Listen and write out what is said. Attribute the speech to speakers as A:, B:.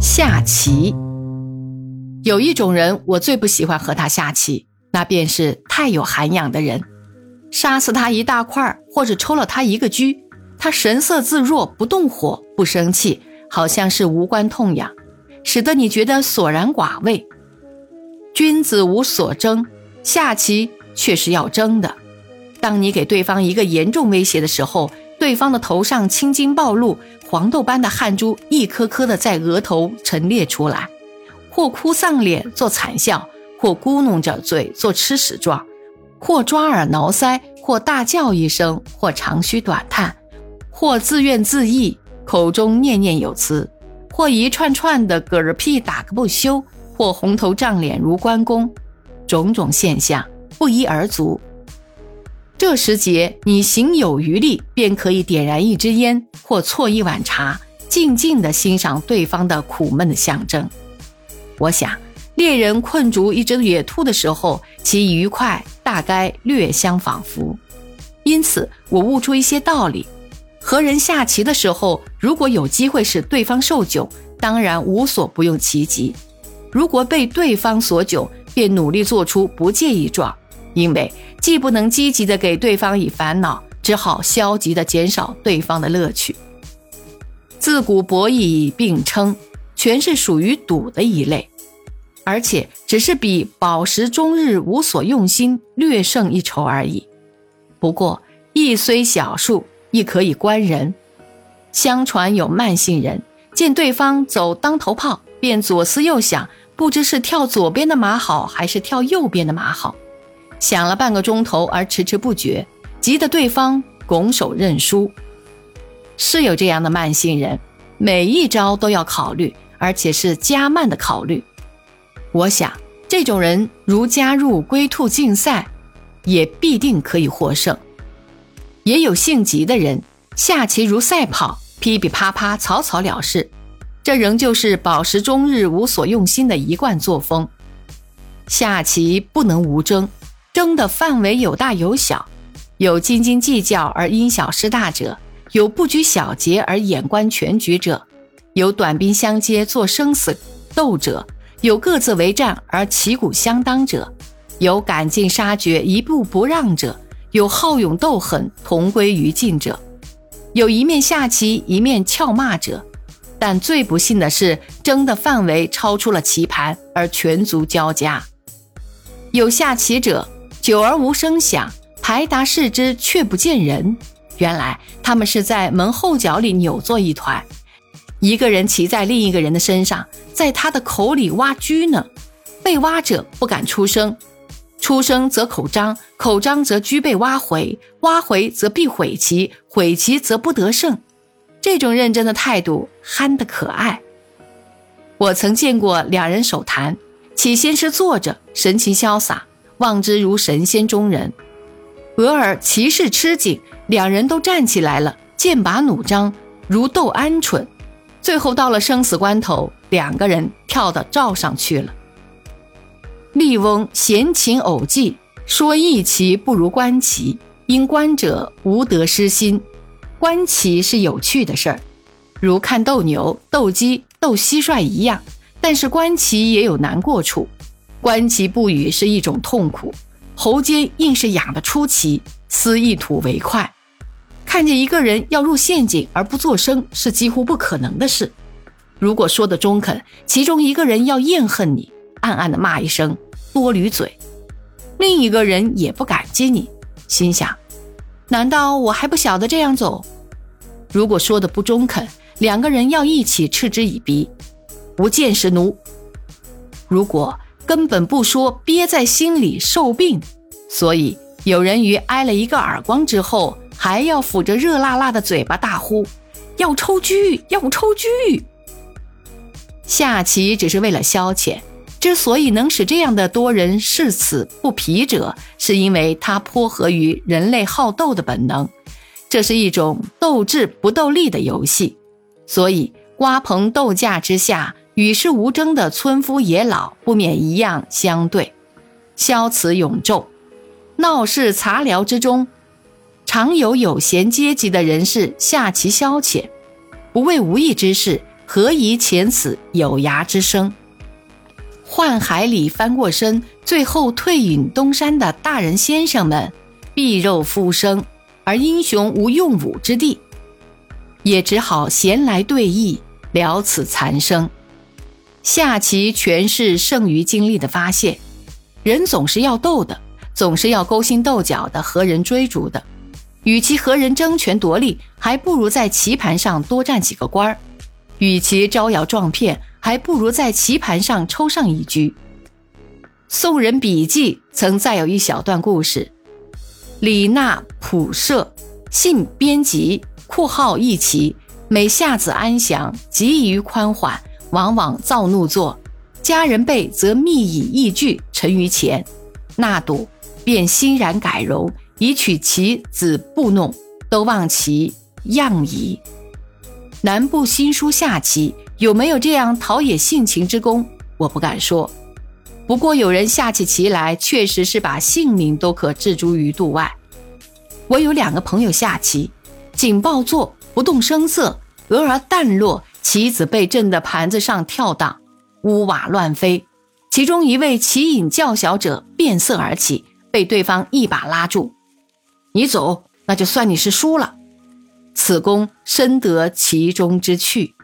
A: 下棋，有一种人我最不喜欢和他下棋，那便是太有涵养的人。杀死他一大块或者抽了他一个车，他神色自若，不动火，不生气，好像是无关痛痒，使得你觉得索然寡味。君子无所争，下棋却是要争的。当你给对方一个严重威胁的时候，对方的头上青筋暴露，黄豆般的汗珠一颗颗的在额头陈列出来，或哭丧脸做惨笑，或咕哝着嘴做吃屎状，或抓耳挠腮，或大叫一声，或长吁短叹，或自怨自艾，口中念念有词，或一串串的嗝儿屁打个不休，或红头胀脸如关公，种种现象不一而足。这时节，你行有余力，便可以点燃一支烟，或啜一碗茶，静静地欣赏对方的苦闷的象征。我想，猎人困住一只野兔的时候，其愉快大概略相仿佛。因此，我悟出一些道理：和人下棋的时候，如果有机会使对方受窘，当然无所不用其极；如果被对方所窘，便努力做出不介意状。因为既不能积极的给对方以烦恼，只好消极的减少对方的乐趣。自古博弈并称，全是属于赌的一类，而且只是比饱食终日无所用心略胜一筹而已。不过亦虽小数，亦可以观人。相传有慢性人见对方走当头炮，便左思右想，不知是跳左边的马好，还是跳右边的马好。想了半个钟头而迟迟不决，急得对方拱手认输。是有这样的慢性人，每一招都要考虑，而且是加慢的考虑。我想，这种人如加入龟兔竞赛，也必定可以获胜。也有性急的人，下棋如赛跑，噼噼啪啪，草草了事。这仍旧是饱食终日无所用心的一贯作风。下棋不能无争。争的范围有大有小，有斤斤计较而因小失大者，有不拘小节而眼观全局者，有短兵相接做生死斗者，有各自为战而旗鼓相当者，有赶尽杀绝一步不让者，有好勇斗狠同归于尽者，有一面下棋一面俏骂者，但最不幸的是争的范围超出了棋盘而全族交加，有下棋者。久而无声响，排达视之却不见人。原来他们是在门后角里扭作一团，一个人骑在另一个人的身上，在他的口里挖车呢。被挖者不敢出声，出声则口张，口张则车被挖回，挖回则必毁棋，毁棋则不得胜。这种认真的态度憨得可爱。我曾见过两人手谈，起先是坐着，神情潇洒。望之如神仙中人，俄尔骑士吃紧，两人都站起来了，剑拔弩张，如斗鹌鹑。最后到了生死关头，两个人跳到灶上去了。笠翁闲情偶记，说弈棋不如观棋，因观者无得失心。观棋是有趣的事儿，如看斗牛、斗鸡、斗蟋蟀一样，但是观棋也有难过处。观其不语是一种痛苦，喉间硬是痒得出奇，思一吐为快。看见一个人要入陷阱而不作声，是几乎不可能的事。如果说的中肯，其中一个人要厌恨你，暗暗的骂一声多驴嘴；另一个人也不感激你，心想：难道我还不晓得这样走？如果说的不中肯，两个人要一起嗤之以鼻，无见识奴。如果根本不说，憋在心里受病，所以有人于挨了一个耳光之后，还要抚着热辣辣的嘴巴大呼：“要抽车，要抽车！”下棋只是为了消遣，之所以能使这样的多人视此不疲者，是因为它颇合于人类好斗的本能。这是一种斗智不斗力的游戏，所以瓜棚斗架之下。与世无争的村夫野老不免一样相对，消此永昼，闹市茶寮之中，常有有闲阶级的人士下棋消遣，不为无益之事，何以遣此有涯之生？宦海里翻过身，最后退隐东山的大人先生们，避肉复生，而英雄无用武之地，也只好闲来对弈，了此残生。下棋全是剩余精力的发泄，人总是要斗的，总是要勾心斗角的和人追逐的。与其和人争权夺利，还不如在棋盘上多占几个官儿；与其招摇撞骗，还不如在棋盘上抽上一局。宋人笔记曾载有一小段故事：李纳普射，性边急，酷好弈棋，每下子安详，急于宽缓。往往躁怒作，家人辈则密以易具陈于前，纳赌便欣然改容，以取其子布弄，都望其样矣。南部新书下棋有没有这样陶冶性情之功？我不敢说。不过有人下起棋来，确实是把性命都可置诸于度外。我有两个朋友下棋，紧抱坐，不动声色，俄而淡落。棋子被震得盘子上跳荡，屋瓦乱飞。其中一位棋瘾较小者变色而起，被对方一把拉住：“你走，那就算你是输了。”此功深得其中之趣。